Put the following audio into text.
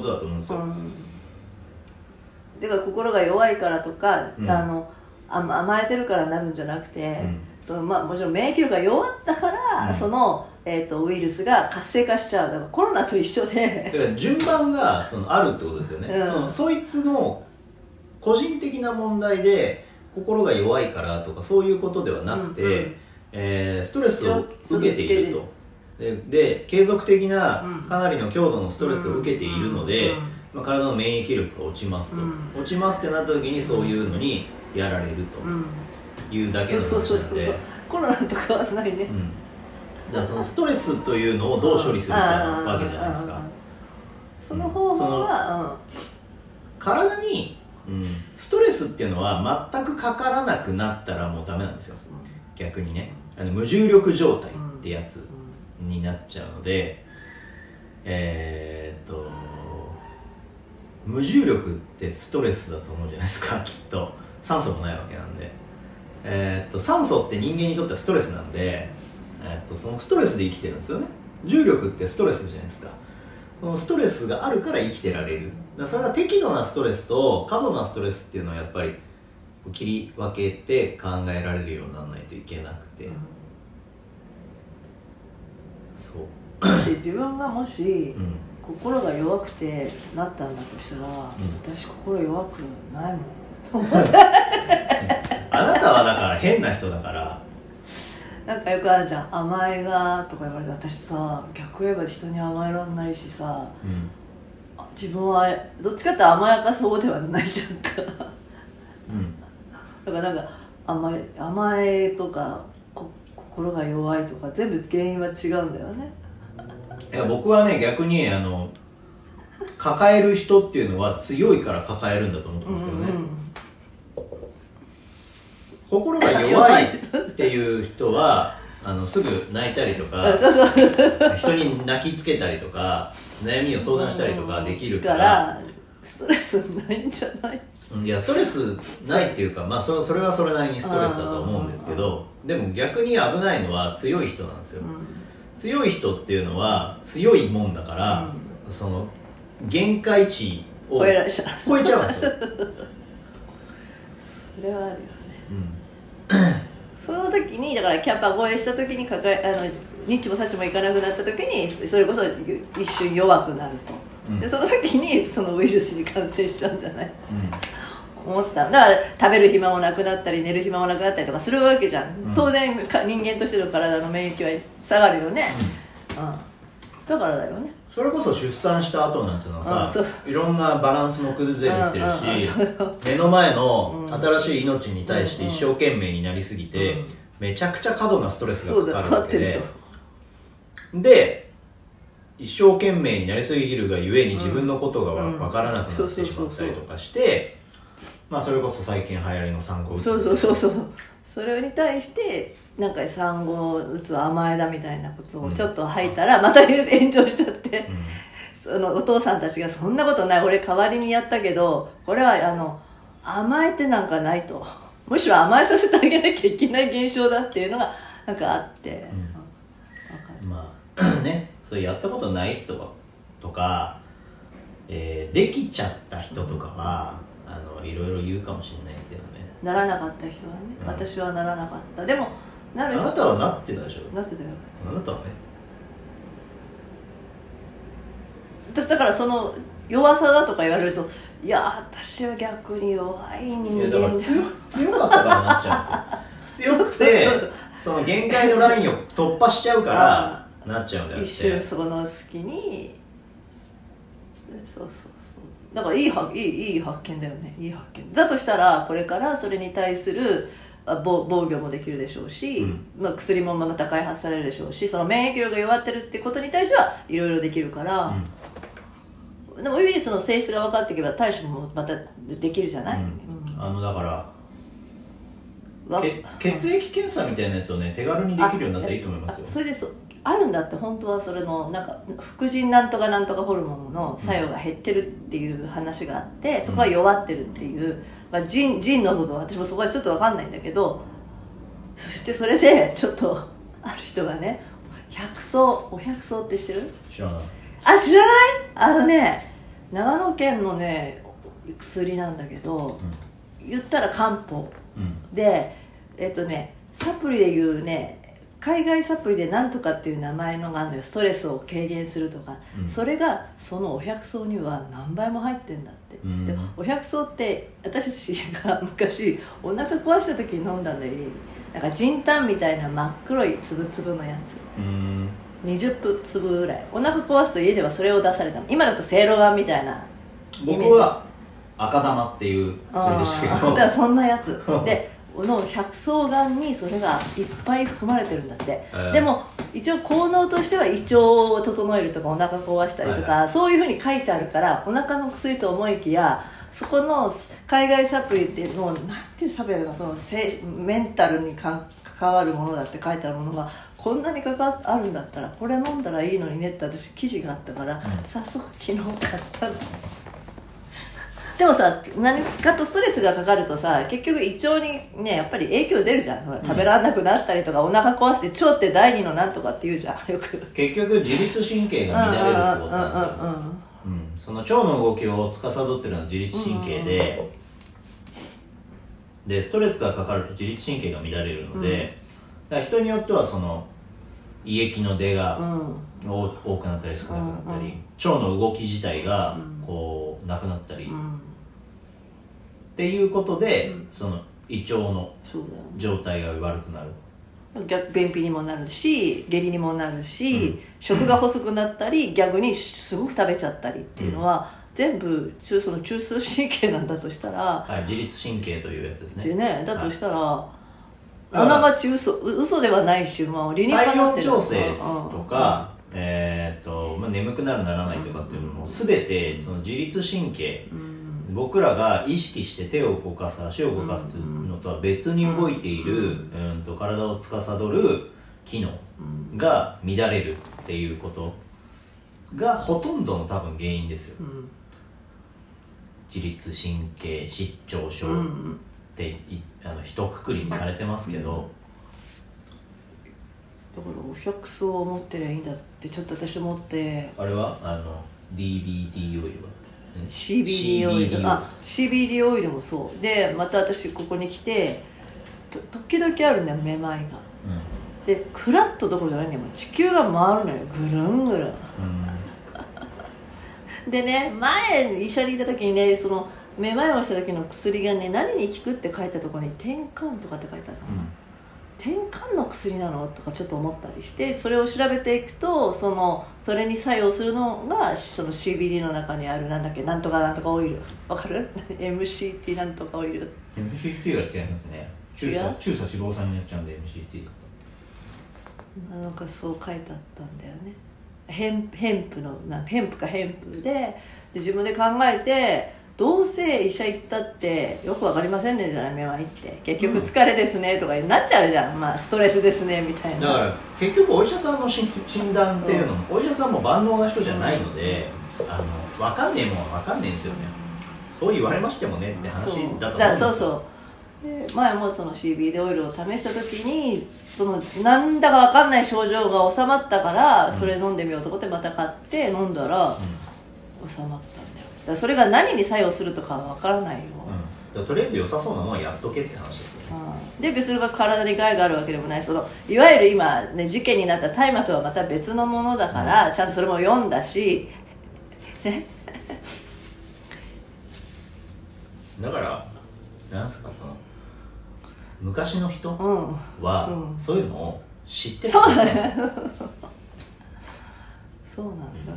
ことだと思うんですよ、うん。だから心が弱いからとか、うん。あの甘甘えてるからなるんじゃなくて、うん。そのまあ、もちろん免疫力が弱ったから、うん。その、えー、とウイルスが活性化しちゃう。だからコロナと一緒だでから順番がそのあるってことですよね、うん。そのそいつの個人的な問題で心が弱いからとかそういうことではなくて、うんうん。えーストレスを受けているとでで継続的なうん。かなりの強度のストレスを受けているので、うん。まあ、体の免疫力が落ちますと、うん。落ちますってなった時にそういうのにやられるうん。というだけのそうそう話なんで。そうそうコロナと変わらないね、うん。だからそのストレスというのをどう処理するかなわけじゃないですか。その方法は、体に、うん、ストレスっていうのは全くかからなくなったらもうダメなんですよ。逆にね。あの無重力状態ってやつ。うんになっちゃうのでえー、っと無重力ってストレスだと思うじゃないですか きっと。酸素もないわけなんで。えー、っと酸素って人間にとってはストレスなんで、えーっとそのストレスで生きてるんですよね。重力ってストレスじゃないですか。そのストレスがあるから生きてられる。だからそれは適度なストレスと過度なストレスっていうのはやっぱり切り分けて考えられるようにならないといけなくて、そうで自分がもしうん。心が弱くてなったんだとしたら、私心弱くないもん。あなたはだから変な人だから。なんかよくあるじゃん甘えがとか言われて私さ逆言えば人に甘えらんないしさうん。あ自分はどっちかって甘やかす方ではないじゃんか。うん。だからなんか甘え甘えとかこ心が弱いとか全部原因は違うんだよね。いや僕はね逆にあの抱える人っていうのは強いから抱えるんだと思ってますけどね、心が弱いっていう人はあのすぐ泣いたりと うんか人に泣きつけたりとか悩みを相談したりとかできるか、かららストレスないんじゃない？うんいやストレスないっていうか、まあ、そそれはそれなりにストレスだと思うんですけどでも逆に危ないのは強い人なんですよ、強い人っていうのは強いもんだから、その限界値を超えちゃう。んですよ、それはあるよね。うん。その時にだからキャンパー越えした時に抱えあのニッチもサッチもいかなくなった時にそれこそ一瞬弱くなると、うん。でその時にそのウイルスに感染しちゃうんじゃない？うん思っただから食べる暇もなくなったり寝る暇もなくなったりとかするわけじゃん、うん。当然か人間としての体の免疫は下がるよね、うん。だからだよね。それこそ出産した後なんていうのはさいろんなバランスも崩れてるうんうんうんし目の前のうん。新しい命に対して一生懸命になりすぎてうん。めちゃくちゃ過度なストレスがかかるわけで。で一生懸命になりすぎるがゆえに自分のことが分からなくなってしまったりとかしてまあそれこそ最近流行りの産後うつ。そうそうそうそう。それに対してなんか産後うつは甘えだみたいなことをちょっと吐いたらまた炎上しちゃって、うん。そのお父さんたちがそんなことない。俺代わりにやったけどこれはあの甘えてなんかないと。むしろ甘えさせてあげなきゃいけない現象だっていうのがなんかあって、ん。わかるまあ ね。それやったことない人とか、えーできちゃった人とかはあのいろいろ言うかもしれないですよね。ならなかった人はね、うん。私はならなかった。でもなある人なたはなってたでしょなってたよ。あなたはね？私だからその弱さだとか言われるといや私は逆に弱い人いやだから間強強かったからなっちゃうんですよ。強くてその限界のラインを突破しちゃうからなっちゃうんだよって。一瞬その隙にそうそうそうだからいいはいいいい発見だよね。いい発見。だとしたらこれからそれに対するあ防防御もできるでしょうし、うん。まあ、薬もまた開発されるでしょうしその免疫力が弱ってるってことに対してはいろいろできるから、でもウイルスの性質が分かっていけば対処もまたできるじゃない、うん。うん。あのだから血液検査みたいなやつをね手軽にできるようになったらいいと思いますよ。あそれでそうあるんだって本当はそれのなんか副腎なんとかなんとかホルモンの作用が減ってるっていう話があってそこは弱ってるっていう、まあ、腎腎の部分私もそこはちょっと分かんないんだけどそしてそれでちょっとある人がね百草お百草って知ってる？知らない。あ知らない？あのね長野県のね薬なんだけど言ったら漢方うん。うんでえっとねサプリでいうね海外サプリでなんとかっていう名前のがあるのよ。ストレスを軽減するとか、うん。それがそのお百草には何倍も入ってんだって、うん。でお百草って私たちが昔お腹壊した時に飲んだんだよなんかジンタンみたいな真っ黒いつぶつぶのやつ。うん。20粒ぐらい。お腹壊すと家ではそれを出されたの。今だとせいろがんみたいな僕は赤玉っていう薬でしたけど。だからそんなやつ。でこの百草丸にそれがいっぱい含まれてるんだって、えーでも一応効能としては胃腸を整えるとかお腹壊したりとか、はいそういうふうに書いてあるからお腹の薬と思いきやそこの海外サプリっていうのなんていうサプリだかその精メンタルにか関わるものだって書いてあるものがこんなに関わあるんだったらこれ飲んだらいいのにねって私記事があったから、ん。早速昨日買ったのでもさ何かとストレスがかかるとさ結局胃腸にねやっぱり影響出るじゃん。食べられなくなったりとか、お腹壊して腸って第二のなんとかって言うじゃん。よく。結局自律神経が乱れるってことなんでその腸の動きを司ってるのは自律神経で、でストレスがかかると自律神経が乱れるので、だから人によってはその胃液の出がうん。多多くなったり少なくなったり、うん腸の動き自体がうん。こうなくなったり、っうんていうことで、うん。その胃腸の状態が悪くなる。逆便秘にもなるし下痢にもなるし、うん。食が細くなったり逆にすごく食べちゃったりっていうのは、全部中その中枢神経なんだとしたら、はい、自律神経というやつですね。ね。だとしたら、はあながち嘘う嘘ではないし、まあ、理にかなってる調整とか、えーっとまあ、眠くなるならないとかっていうのも全てその自律神経うん、うん僕らが意識して手を動かす足を動かすいうのとは別に動いている、うん、と体を司る機能うん。が乱れるっていうことがほとんどの多分原因ですよ。うん。自律神経失調症っうん。ていあの一括りにされてますけど、だからお百草を持ってりゃいいんだってちょっと私思って。あれは？あのオイルは？CBD オイルあ CBD オイルもそう。でまた私ここに来てと時々あるんだよめまいが。でクラッとどころじゃないんだよ。地球が回るのよ。ぐるんぐるん。うん。でね前医者にいた時にねそのめまいをした時の薬がね何に効くって書いたところに転換とかって書いてあったの、転換の薬なの？とかちょっと思ったりしてそれを調べていくとそのそれに作用するのがその CBD の中にあるなんだっけなんとかなんとかオイル。わかる ?MCT なんとかオイル。MCT が違いますね。中違う？鎖中鎖脂肪酸になっちゃうんで MCT なんかそう書いてあったんだよね。ヘンヘンプのなヘンプかヘンプでで自分で考えてどうせ医者行ったってよくわかりませんねじゃないめまいって。結局疲れですねとかになっちゃうじゃん、まあストレスですねみたいな。だから結局お医者さんの診診断っていうのも、お医者さんも万能な人じゃないので、あの分かんねえもんは分かんねえんですよね。そう言われましてもねって話だと思う。んそうそう。で前もその CBD オイルを試した時にそのなんだかわかんない症状が収まったからそれ飲んでみようと思ってまた買って飲んだら収まった。んだよだからそれが何に作用するとかはわからないよ、うん。とりあえず良さそうなのはやっとけって話ですよね。うん。で別にそれが体に害があるわけでもないそのいわゆる今、ね、事件になった大麻とはまた別のものだから、ちゃんとそれも読んだしだからなんすかその昔の人うん。はそう。そういうのを知ってそうただ。よそうなんだ